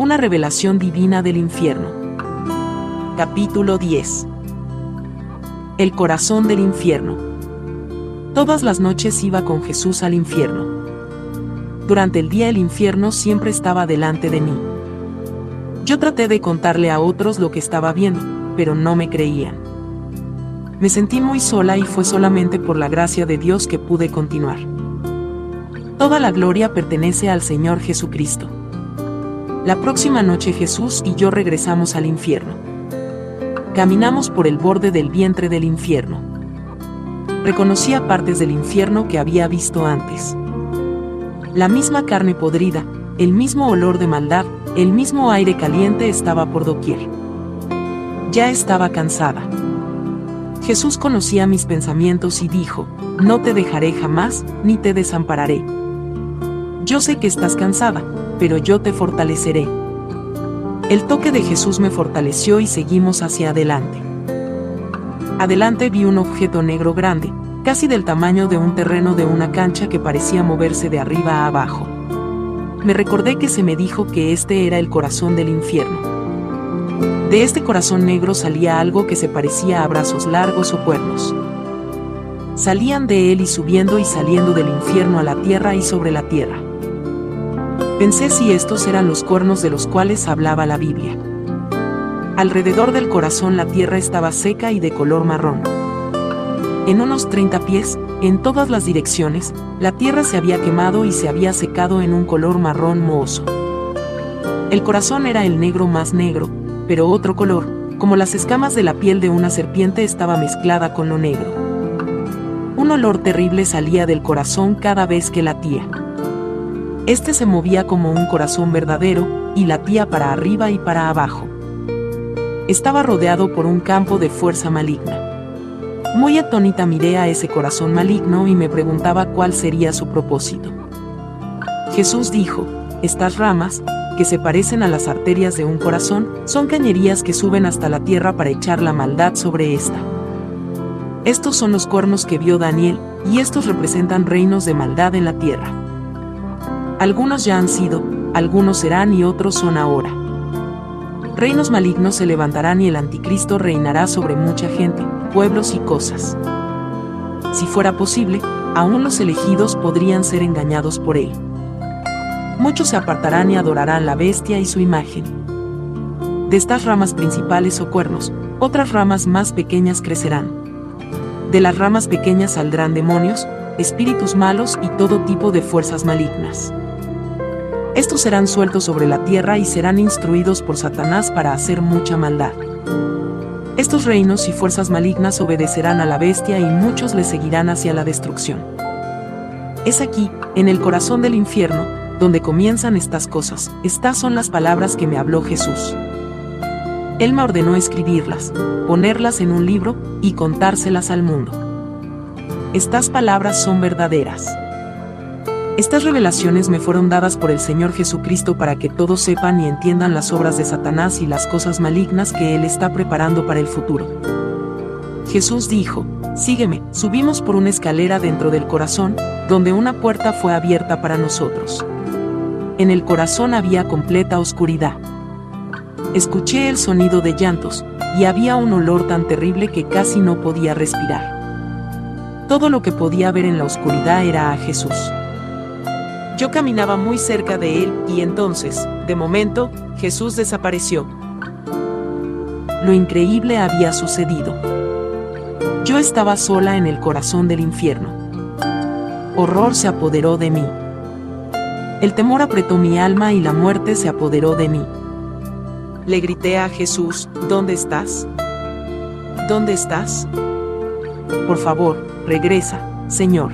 Una revelación divina del infierno. Capítulo 10. El corazón del infierno. Todas las noches iba con Jesús al infierno. Durante el día el infierno siempre estaba delante de mí. Yo traté de contarle a otros lo que estaba viendo, pero no me creían. Me sentí muy sola y fue solamente por la gracia de Dios que pude continuar. Toda la gloria pertenece al Señor Jesucristo. La próxima noche Jesús y yo regresamos al infierno. Caminamos por el borde del vientre del infierno. Reconocía partes del infierno que había visto antes. La misma carne podrida, el mismo olor de maldad, el mismo aire caliente estaba por doquier. Ya estaba cansada. Jesús conocía mis pensamientos y dijo, no te dejaré jamás, ni te desampararé. Yo sé que estás cansada, pero yo te fortaleceré. El toque de Jesús me fortaleció y seguimos hacia adelante. Adelante vi un objeto negro grande, casi del tamaño de un terreno de una cancha que parecía moverse de arriba a abajo. Me recordé que se me dijo que este era el corazón del infierno. De este corazón negro salía algo que se parecía a brazos largos o cuernos. Salían de él y subiendo y saliendo del infierno a la tierra y sobre la tierra. Pensé si estos eran los cuernos de los cuales hablaba la Biblia. Alrededor del corazón la tierra estaba seca y de color marrón. En unos 30 pies, en todas las direcciones, la tierra se había quemado y se había secado en un color marrón mohoso. El corazón era el negro más negro, pero otro color, como las escamas de la piel de una serpiente estaba mezclada con lo negro. Un olor terrible salía del corazón cada vez que latía. Este se movía como un corazón verdadero, y latía para arriba y para abajo. Estaba rodeado por un campo de fuerza maligna. Muy atónita miré a ese corazón maligno y me preguntaba cuál sería su propósito. Jesús dijo, estas ramas, que se parecen a las arterias de un corazón, son cañerías que suben hasta la tierra para echar la maldad sobre esta. Estos son los cuernos que vio Daniel, y estos representan reinos de maldad en la tierra. Algunos ya han sido, algunos serán y otros son ahora. Reinos malignos se levantarán y el anticristo reinará sobre mucha gente, pueblos y cosas. Si fuera posible, aún los elegidos podrían ser engañados por él. Muchos se apartarán y adorarán la bestia y su imagen. De estas ramas principales o cuernos, otras ramas más pequeñas crecerán. De las ramas pequeñas saldrán demonios, espíritus malos y todo tipo de fuerzas malignas. Estos serán sueltos sobre la tierra y serán instruidos por Satanás para hacer mucha maldad. Estos reinos y fuerzas malignas obedecerán a la bestia y muchos le seguirán hacia la destrucción. Es aquí, en el corazón del infierno, donde comienzan estas cosas. Estas son las palabras que me habló Jesús. Él me ordenó escribirlas, ponerlas en un libro y contárselas al mundo. Estas palabras son verdaderas. Estas revelaciones me fueron dadas por el Señor Jesucristo para que todos sepan y entiendan las obras de Satanás y las cosas malignas que Él está preparando para el futuro. Jesús dijo, Sígueme, subimos por una escalera dentro del corazón, donde una puerta fue abierta para nosotros. En el corazón había completa oscuridad. Escuché el sonido de llantos, y había un olor tan terrible que casi no podía respirar. Todo lo que podía ver en la oscuridad era a Jesús. Yo caminaba muy cerca de él y entonces, de momento, Jesús desapareció. Lo increíble había sucedido. Yo estaba sola en el corazón del infierno. Horror se apoderó de mí. El temor apretó mi alma y la muerte se apoderó de mí. Le grité a Jesús, ¿dónde estás? ¿Dónde estás? Por favor, regresa, Señor.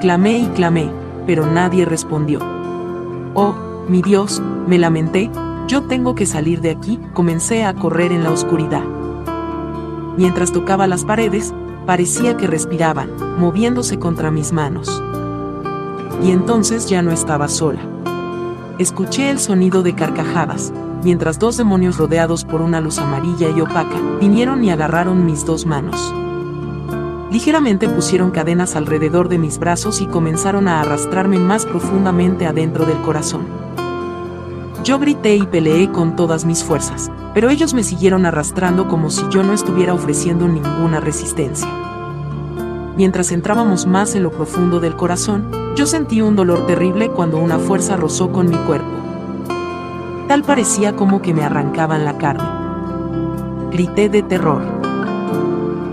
Clamé y clamé, pero nadie respondió. Oh, mi Dios, me lamenté, yo tengo que salir de aquí, comencé a correr en la oscuridad. Mientras tocaba las paredes, parecía que respiraban, moviéndose contra mis manos. Y entonces ya no estaba sola. Escuché el sonido de carcajadas, mientras dos demonios rodeados por una luz amarilla y opaca, vinieron y agarraron mis dos manos. Ligeramente pusieron cadenas alrededor de mis brazos y comenzaron a arrastrarme más profundamente adentro del corazón. Yo grité y peleé con todas mis fuerzas, pero ellos me siguieron arrastrando como si yo no estuviera ofreciendo ninguna resistencia. Mientras entrábamos más en lo profundo del corazón, yo sentí un dolor terrible cuando una fuerza rozó con mi cuerpo. Tal parecía como que me arrancaban la carne. Grité de terror.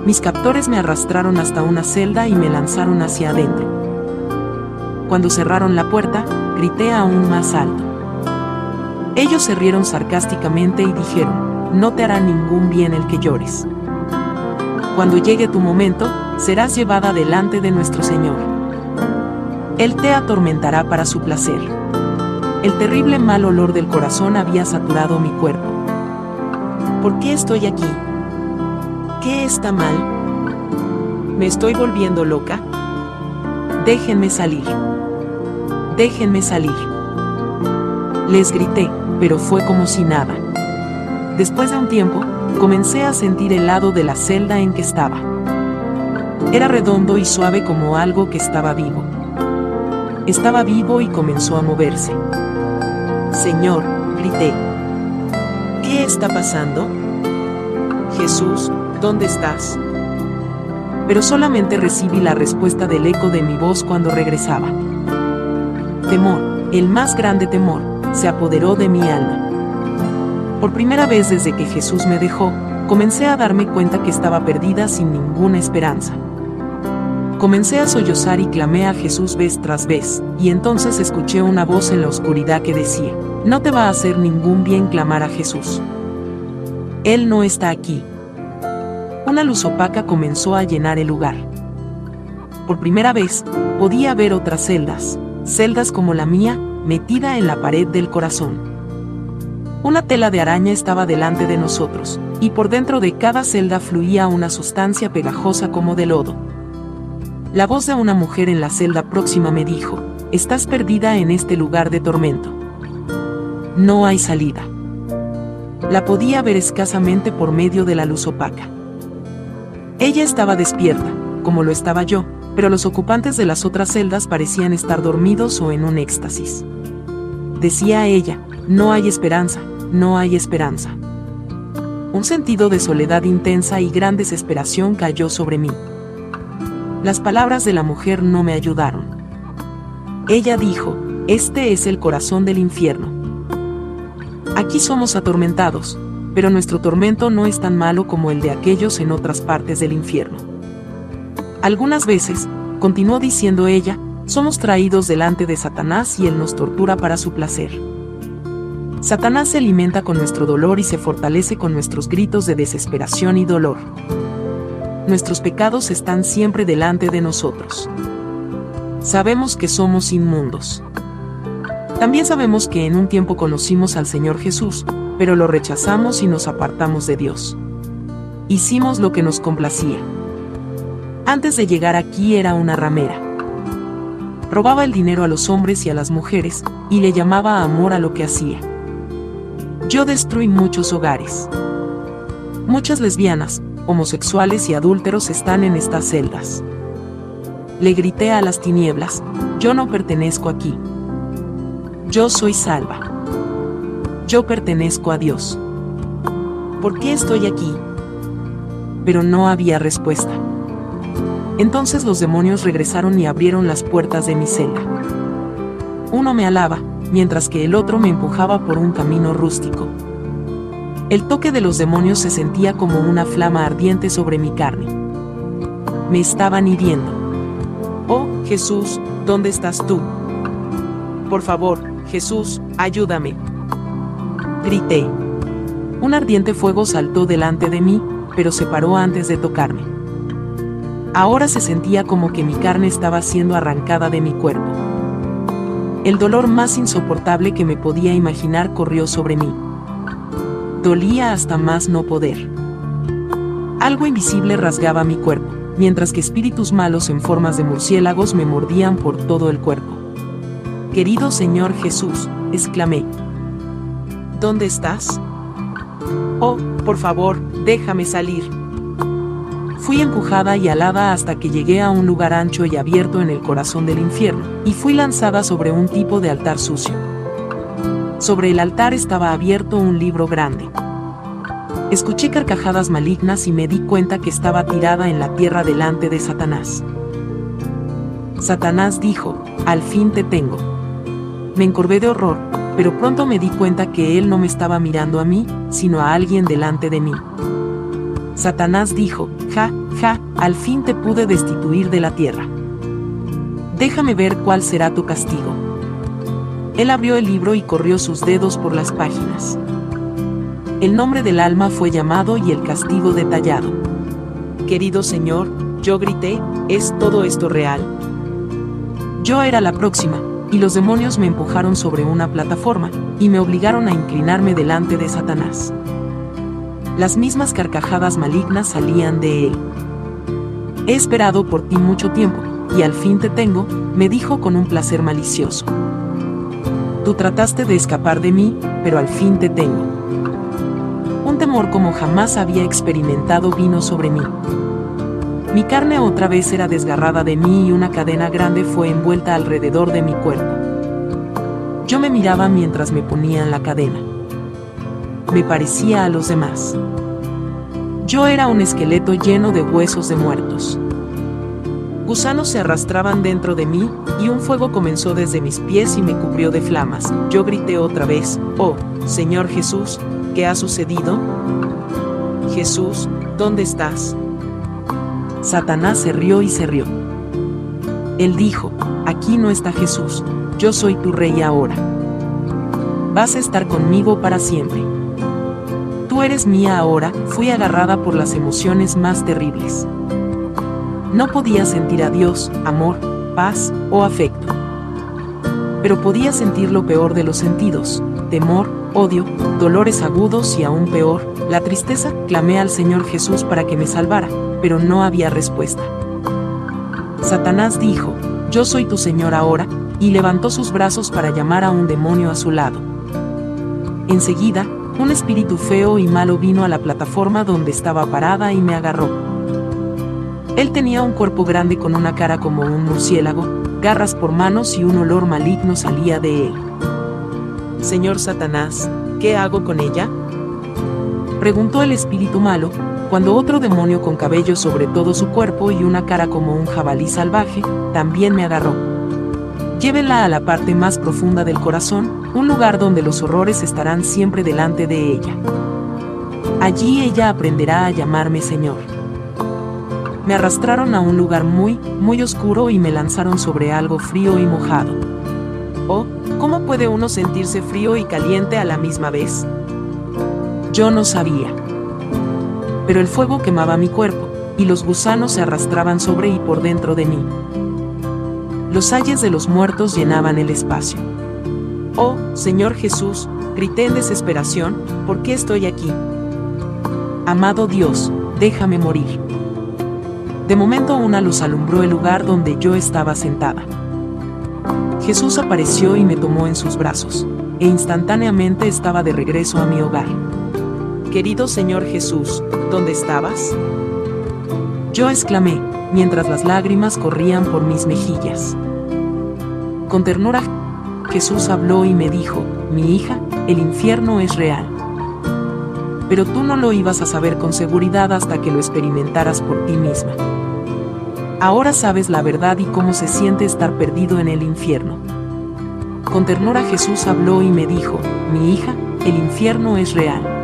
Mis captores me arrastraron hasta una celda y me lanzaron hacia adentro. Cuando cerraron la puerta, grité aún más alto. Ellos se rieron sarcásticamente y dijeron, no te hará ningún bien el que llores. Cuando llegue tu momento, serás llevada delante de nuestro Señor. Él te atormentará para su placer. El terrible mal olor del corazón había saturado mi cuerpo. ¿Por qué estoy aquí? ¿Qué está mal? ¿Me estoy volviendo loca? Déjenme salir. Déjenme salir. Les grité, pero fue como si nada. Después de un tiempo, comencé a sentir el lado de la celda en que estaba. Era redondo y suave como algo que estaba vivo. Estaba vivo y comenzó a moverse. Señor, grité. ¿Qué está pasando? Jesús, ¿dónde estás? Pero solamente recibí la respuesta del eco de mi voz cuando regresaba. Temor, el más grande temor, se apoderó de mi alma. Por primera vez desde que Jesús me dejó, comencé a darme cuenta que estaba perdida sin ninguna esperanza. Comencé a sollozar y clamé a Jesús vez tras vez, y entonces escuché una voz en la oscuridad que decía, no te va a hacer ningún bien clamar a Jesús. Él no está aquí. Una luz opaca comenzó a llenar el lugar. Por primera vez, podía ver otras celdas, celdas como la mía, metida en la pared del corazón. Una tela de araña estaba delante de nosotros, y por dentro de cada celda fluía una sustancia pegajosa como de lodo. La voz de una mujer en la celda próxima me dijo, estás perdida en este lugar de tormento. No hay salida. La podía ver escasamente por medio de la luz opaca. Ella estaba despierta, como lo estaba yo, pero los ocupantes de las otras celdas parecían estar dormidos o en un éxtasis. Decía ella, no hay esperanza, no hay esperanza. Un sentido de soledad intensa y gran desesperación cayó sobre mí. Las palabras de la mujer no me ayudaron. Ella dijo, este es el corazón del infierno. Aquí somos atormentados, pero nuestro tormento no es tan malo como el de aquellos en otras partes del infierno. Algunas veces, continuó diciendo ella, somos traídos delante de Satanás y él nos tortura para su placer. Satanás se alimenta con nuestro dolor y se fortalece con nuestros gritos de desesperación y dolor nuestros pecados están siempre delante de nosotros. Sabemos que somos inmundos. También sabemos que en un tiempo conocimos al Señor Jesús, pero lo rechazamos y nos apartamos de Dios. Hicimos lo que nos complacía. Antes de llegar aquí era una ramera. Robaba el dinero a los hombres y a las mujeres, y le llamaba amor a lo que hacía. Yo destruí muchos hogares. Muchas lesbianas, homosexuales y adúlteros están en estas celdas. Le grité a las tinieblas, yo no pertenezco aquí. Yo soy salva. Yo pertenezco a Dios. ¿Por qué estoy aquí? Pero no había respuesta. Entonces los demonios regresaron y abrieron las puertas de mi celda. Uno me alaba, mientras que el otro me empujaba por un camino rústico. El toque de los demonios se sentía como una flama ardiente sobre mi carne. Me estaban hiriendo. Oh, Jesús, ¿dónde estás tú? Por favor, Jesús, ayúdame. Grité. Un ardiente fuego saltó delante de mí, pero se paró antes de tocarme. Ahora se sentía como que mi carne estaba siendo arrancada de mi cuerpo. El dolor más insoportable que me podía imaginar corrió sobre mí dolía hasta más no poder. Algo invisible rasgaba mi cuerpo, mientras que espíritus malos en formas de murciélagos me mordían por todo el cuerpo. Querido Señor Jesús, exclamé. ¿Dónde estás? Oh, por favor, déjame salir. Fui empujada y alada hasta que llegué a un lugar ancho y abierto en el corazón del infierno, y fui lanzada sobre un tipo de altar sucio. Sobre el altar estaba abierto un libro grande. Escuché carcajadas malignas y me di cuenta que estaba tirada en la tierra delante de Satanás. Satanás dijo, al fin te tengo. Me encorvé de horror, pero pronto me di cuenta que él no me estaba mirando a mí, sino a alguien delante de mí. Satanás dijo, ja, ja, al fin te pude destituir de la tierra. Déjame ver cuál será tu castigo. Él abrió el libro y corrió sus dedos por las páginas. El nombre del alma fue llamado y el castigo detallado. Querido Señor, yo grité, ¿es todo esto real? Yo era la próxima, y los demonios me empujaron sobre una plataforma, y me obligaron a inclinarme delante de Satanás. Las mismas carcajadas malignas salían de él. He esperado por ti mucho tiempo, y al fin te tengo, me dijo con un placer malicioso. Tú trataste de escapar de mí, pero al fin te tengo. Un temor como jamás había experimentado vino sobre mí. Mi carne otra vez era desgarrada de mí y una cadena grande fue envuelta alrededor de mi cuerpo. Yo me miraba mientras me ponían la cadena. Me parecía a los demás. Yo era un esqueleto lleno de huesos de muertos. Gusanos se arrastraban dentro de mí, y un fuego comenzó desde mis pies y me cubrió de flamas. Yo grité otra vez, Oh, Señor Jesús, ¿qué ha sucedido? Jesús, ¿dónde estás? Satanás se rió y se rió. Él dijo, Aquí no está Jesús, yo soy tu rey ahora. Vas a estar conmigo para siempre. Tú eres mía ahora, fui agarrada por las emociones más terribles. No podía sentir a Dios, amor, paz o afecto. Pero podía sentir lo peor de los sentidos, temor, odio, dolores agudos y aún peor, la tristeza. Clamé al Señor Jesús para que me salvara, pero no había respuesta. Satanás dijo, Yo soy tu Señor ahora, y levantó sus brazos para llamar a un demonio a su lado. Enseguida, un espíritu feo y malo vino a la plataforma donde estaba parada y me agarró. Él tenía un cuerpo grande con una cara como un murciélago, garras por manos y un olor maligno salía de él. Señor Satanás, ¿qué hago con ella? Preguntó el espíritu malo, cuando otro demonio con cabello sobre todo su cuerpo y una cara como un jabalí salvaje, también me agarró. Llévenla a la parte más profunda del corazón, un lugar donde los horrores estarán siempre delante de ella. Allí ella aprenderá a llamarme Señor me arrastraron a un lugar muy, muy oscuro y me lanzaron sobre algo frío y mojado. Oh, ¿cómo puede uno sentirse frío y caliente a la misma vez? Yo no sabía. Pero el fuego quemaba mi cuerpo, y los gusanos se arrastraban sobre y por dentro de mí. Los ayes de los muertos llenaban el espacio. Oh, Señor Jesús, grité en desesperación, ¿por qué estoy aquí? Amado Dios, déjame morir. De momento una luz alumbró el lugar donde yo estaba sentada. Jesús apareció y me tomó en sus brazos, e instantáneamente estaba de regreso a mi hogar. Querido Señor Jesús, ¿dónde estabas? Yo exclamé, mientras las lágrimas corrían por mis mejillas. Con ternura, Jesús habló y me dijo, mi hija, el infierno es real. Pero tú no lo ibas a saber con seguridad hasta que lo experimentaras por ti misma. Ahora sabes la verdad y cómo se siente estar perdido en el infierno. Con ternura Jesús habló y me dijo, mi hija, el infierno es real.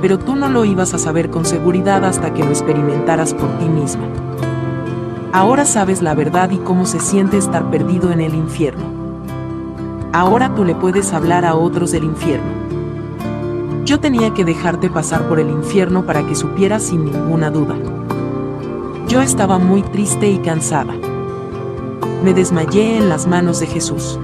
Pero tú no lo ibas a saber con seguridad hasta que lo experimentaras por ti misma. Ahora sabes la verdad y cómo se siente estar perdido en el infierno. Ahora tú le puedes hablar a otros del infierno. Yo tenía que dejarte pasar por el infierno para que supieras sin ninguna duda. Yo estaba muy triste y cansada. Me desmayé en las manos de Jesús.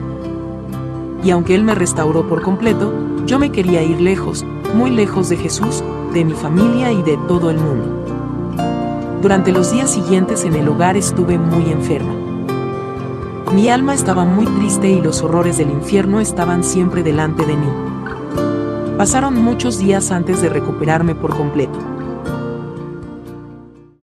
Y aunque Él me restauró por completo, yo me quería ir lejos, muy lejos de Jesús, de mi familia y de todo el mundo. Durante los días siguientes en el hogar estuve muy enferma. Mi alma estaba muy triste y los horrores del infierno estaban siempre delante de mí. Pasaron muchos días antes de recuperarme por completo.